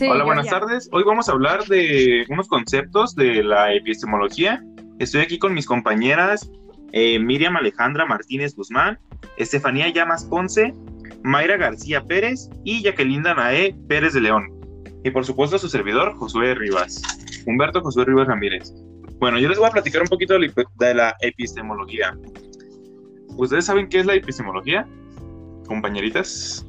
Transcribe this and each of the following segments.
Hola, buenas tardes. Hoy vamos a hablar de unos conceptos de la epistemología. Estoy aquí con mis compañeras eh, Miriam Alejandra Martínez Guzmán, Estefanía Llamas Ponce, Mayra García Pérez y Jacqueline Danae Pérez de León. Y por supuesto su servidor, Josué Rivas, Humberto Josué Rivas Ramírez. Bueno, yo les voy a platicar un poquito de la epistemología. ¿Ustedes saben qué es la epistemología, compañeritas?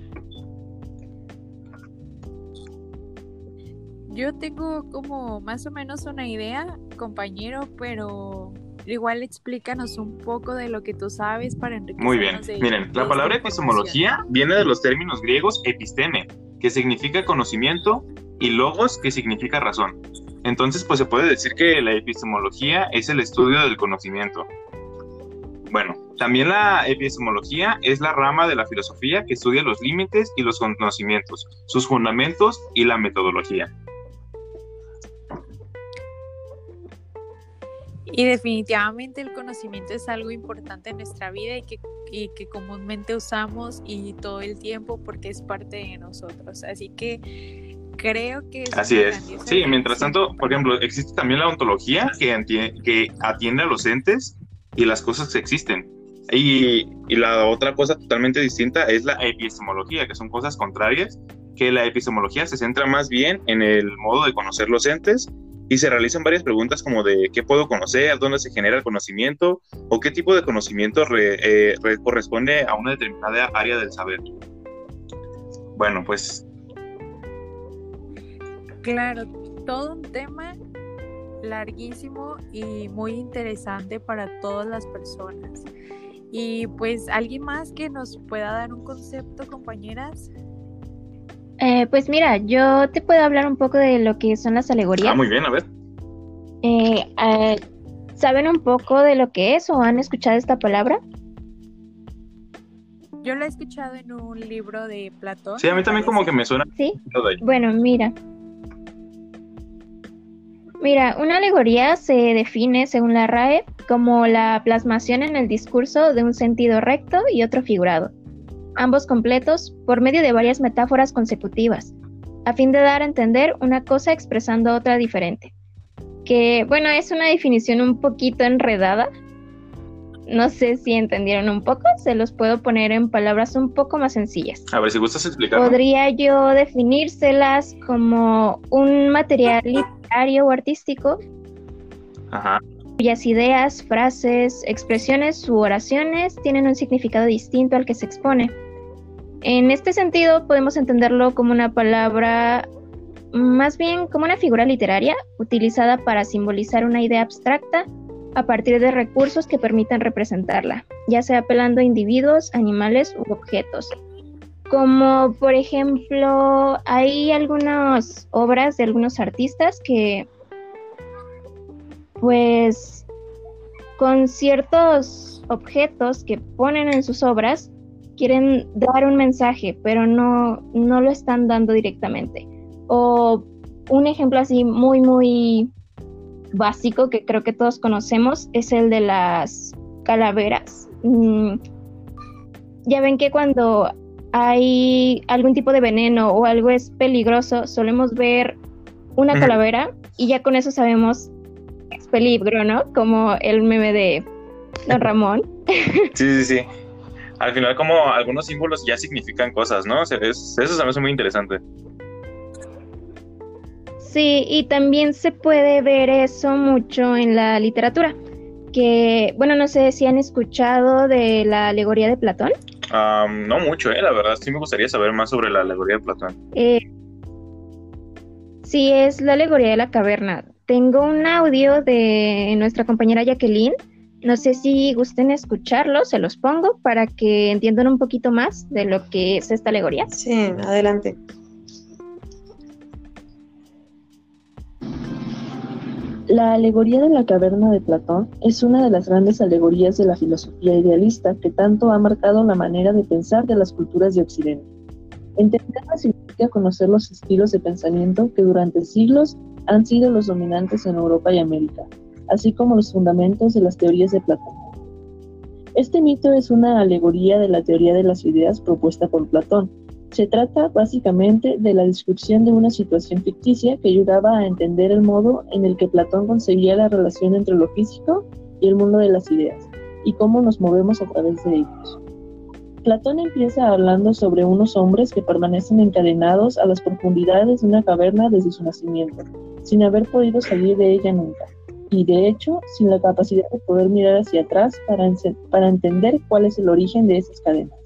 Yo tengo como más o menos una idea, compañero, pero igual explícanos un poco de lo que tú sabes para enriquecernos. Muy bien. Miren, la palabra epistemología viene de los términos griegos episteme, que significa conocimiento, y logos, que significa razón. Entonces, pues se puede decir que la epistemología es el estudio del conocimiento. Bueno, también la epistemología es la rama de la filosofía que estudia los límites y los conocimientos, sus fundamentos y la metodología. Y definitivamente el conocimiento es algo importante en nuestra vida y que, que comúnmente usamos y todo el tiempo porque es parte de nosotros. Así que creo que... Así es. Sí, mientras tanto, por ejemplo, existe también la ontología que, que atiende a los entes y las cosas que existen. Y, y, la otra cosa totalmente distinta es la epistemología, que son cosas contrarias, que la epistemología se centra más bien en el modo de conocer los entes y se realizan varias preguntas como de qué puedo conocer, dónde se genera el conocimiento o qué tipo de conocimiento eh, corresponde a una determinada área del saber. Bueno, pues... Claro, todo un tema larguísimo y muy interesante para todas las personas. Y pues, ¿alguien más que nos pueda dar un concepto, compañeras? Eh, pues mira, yo te puedo hablar un poco de lo que son las alegorías. Ah, muy bien, a ver. Eh, eh, ¿Saben un poco de lo que es o han escuchado esta palabra? Yo la he escuchado en un libro de Platón. Sí, a mí también como que me suena. Sí. Bueno, mira. Mira, una alegoría se define, según la RAE, como la plasmación en el discurso de un sentido recto y otro figurado ambos completos, por medio de varias metáforas consecutivas, a fin de dar a entender una cosa expresando otra diferente. Que, bueno, es una definición un poquito enredada. No sé si entendieron un poco, se los puedo poner en palabras un poco más sencillas. A ver si gustas explicar. Podría yo definírselas como un material literario o artístico Ajá cuyas ideas, frases, expresiones u oraciones tienen un significado distinto al que se expone. En este sentido, podemos entenderlo como una palabra, más bien como una figura literaria utilizada para simbolizar una idea abstracta a partir de recursos que permitan representarla, ya sea apelando a individuos, animales u objetos. Como por ejemplo, hay algunas obras de algunos artistas que, pues, con ciertos objetos que ponen en sus obras, quieren dar un mensaje, pero no, no lo están dando directamente. O un ejemplo así muy, muy básico que creo que todos conocemos es el de las calaveras. Mm, ya ven que cuando hay algún tipo de veneno o algo es peligroso, solemos ver una calavera y ya con eso sabemos peligro, ¿no? Como el meme de Don Ramón. Sí, sí, sí al final como algunos símbolos ya significan cosas, ¿no? eso se me hace muy interesante. Sí, y también se puede ver eso mucho en la literatura, que, bueno, no sé si han escuchado de la alegoría de Platón. no mucho, eh, la verdad, sí me gustaría saber más sobre la alegoría de Platón. Eh, sí, es la alegoría de la caverna. Tengo un audio de nuestra compañera Jacqueline no sé si gusten escucharlo, se los pongo para que entiendan un poquito más de lo que es esta alegoría. Sí, adelante. La alegoría de la caverna de Platón es una de las grandes alegorías de la filosofía idealista que tanto ha marcado la manera de pensar de las culturas de Occidente. Entenderla conocer los estilos de pensamiento que durante siglos han sido los dominantes en Europa y América, así como los fundamentos de las teorías de Platón. Este mito es una alegoría de la teoría de las ideas propuesta por Platón, Se trata básicamente de la descripción de una situación ficticia que ayudaba a entender el modo en el que Platón conseguía la relación entre lo físico y el mundo de las ideas, y cómo nos movemos a través de ellos. Platón empieza hablando sobre unos hombres que permanecen encadenados a las profundidades de una caverna desde su nacimiento, sin haber podido salir de ella nunca, y de hecho sin la capacidad de poder mirar hacia atrás para, entender cuál es el origen de esas cadenas.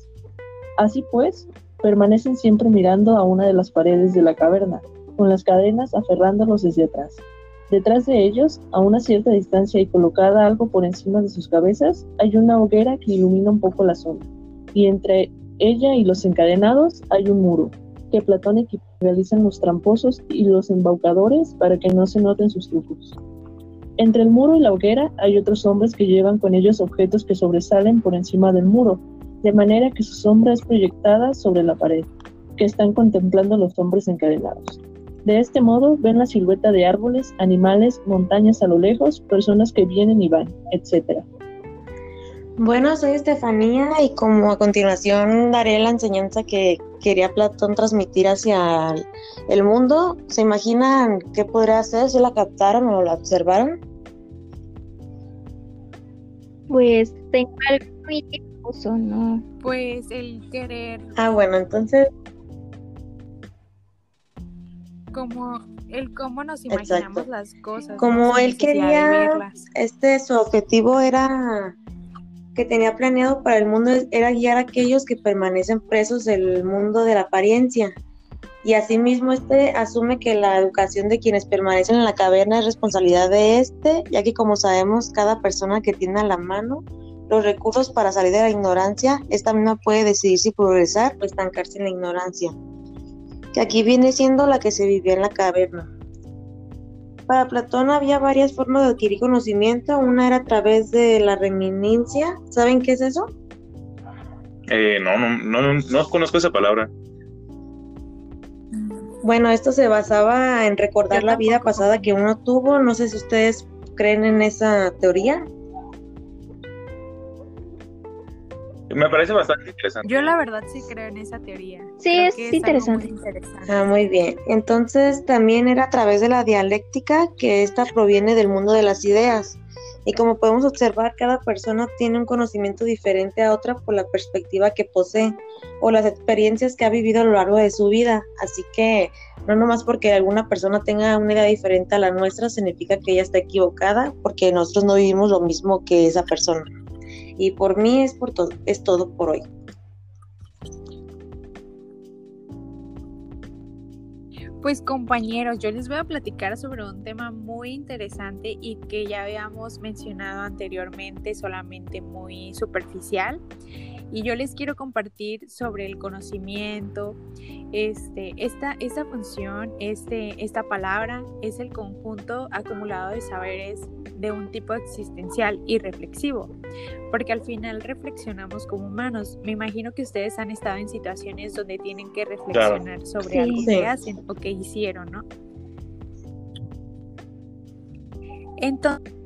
Así pues, permanecen siempre mirando a una de las paredes de la caverna, con las cadenas aferrándolos desde atrás. Detrás de ellos, a una cierta distancia y colocada algo por encima de sus cabezas, hay una hoguera que ilumina un poco la zona, y entre ella y los encadenados hay un muro, que Platón y realizan los tramposos y los embaucadores para que no se noten sus trucos. Entre el muro y la hoguera hay otros hombres que llevan con ellos objetos que sobresalen por encima del muro, de manera que su sombra es proyectada sobre la pared, que están contemplando los hombres encadenados. De este modo ven la silueta de árboles, animales, montañas a lo lejos, personas que vienen y van, etc. Bueno, soy Estefanía y como a continuación daré la enseñanza que quería Platón transmitir hacia el mundo. ¿Se imaginan qué podría hacer si la captaron o la observaron? Pues tengo algo muy difuso, ¿no? Pues el querer. Ah, bueno, entonces como el cómo nos imaginamos las cosas. Como él quería, este su objetivo era que tenía planeado para el mundo era guiar a aquellos que permanecen presos del mundo de la apariencia. Y asimismo este asume que la educación de quienes permanecen en la caverna es responsabilidad de este, ya que como sabemos cada persona que tiene a la mano los recursos para salir de la ignorancia, esta misma puede decidir si progresar o estancarse en la ignorancia que aquí viene siendo la que se vivía en la caverna. Para Platón había varias formas de adquirir conocimiento, una era a través de la reminiscencia. ¿Saben qué es eso? Eh, no, no, no, no conozco esa palabra. Bueno, esto se basaba en recordar la vida pasada que uno tuvo. No sé si ustedes creen en esa teoría. Me parece bastante interesante. Yo la verdad sí creo en esa teoría. Sí, es, interesante. Ah, muy bien. Entonces también era a través de la dialéctica que esta proviene del mundo de las ideas. Y como podemos observar, cada persona tiene un conocimiento diferente a otra por la perspectiva que posee o las experiencias que ha vivido a lo largo de su vida. Así que no nomás porque alguna persona tenga una idea diferente a la nuestra significa que ella está equivocada porque nosotros no vivimos lo mismo que esa persona. Y por mí es, por todo, es todo por hoy. Pues compañeros, yo les voy a platicar sobre un tema muy interesante y que ya habíamos mencionado anteriormente, solamente muy superficial. Y yo les quiero compartir sobre el conocimiento. Este, esta, esta función, este, esta palabra es el conjunto acumulado de saberes de un tipo existencial y reflexivo, porque al final reflexionamos como humanos. Me imagino que ustedes han estado en situaciones donde tienen que reflexionar sobre algo que hacen o que hicieron, ¿no? Entonces,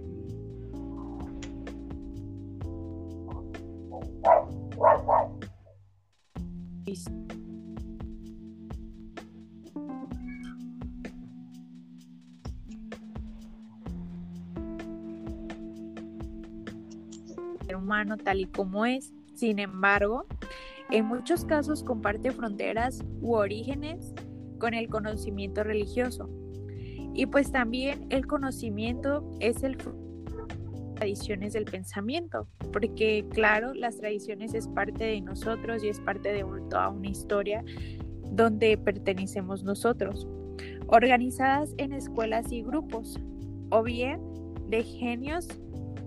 humano tal y como es. Sin embargo, en muchos casos comparte fronteras u orígenes con el conocimiento religioso. Y pues también el conocimiento es el tradiciones del pensamiento, porque claro, las tradiciones es parte de nosotros y es parte de toda una historia donde pertenecemos nosotros, organizadas en escuelas y grupos, o bien de genios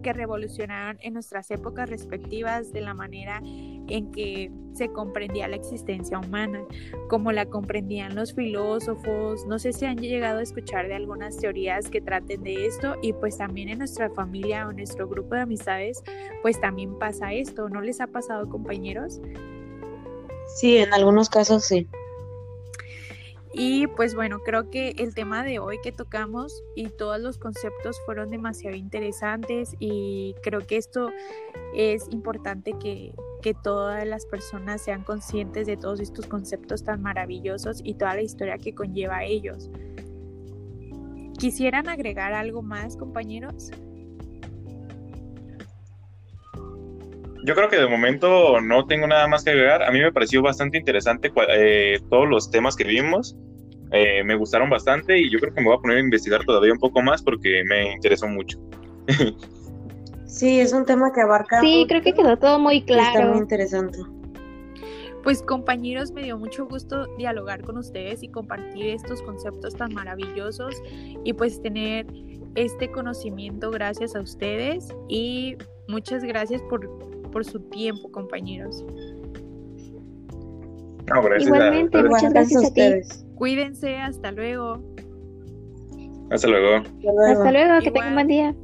que revolucionaron en nuestras épocas respectivas de la manera en que se comprendía la existencia humana, como la comprendían los filósofos. No sé si han llegado a escuchar de algunas teorías que traten de esto y pues también en nuestra familia o nuestro grupo de amistades, pues también pasa esto. ¿No les ha pasado, compañeros? Sí, en algunos casos sí. Y pues bueno, creo que el tema de hoy que tocamos y todos los conceptos fueron demasiado interesantes y creo que esto es importante que, que todas las personas sean conscientes de todos estos conceptos tan maravillosos y toda la historia que conlleva a ellos. ¿Quisieran agregar algo más, compañeros? Yo creo que de momento no tengo nada más que agregar. A mí me pareció bastante interesante eh, todos los temas que vimos. Eh, me gustaron bastante y yo creo que me voy a poner a investigar todavía un poco más porque me interesó mucho. sí, es un tema que abarca. Sí, creo que quedó todo muy claro. Está muy interesante. Pues compañeros, me dio mucho gusto dialogar con ustedes y compartir estos conceptos tan maravillosos y pues tener este conocimiento gracias a ustedes y muchas gracias por, por su tiempo, compañeros. Igualmente, muchas gracias, a, ustedes. Cuídense, hasta luego. Hasta luego. Hasta luego, que tengan un buen día.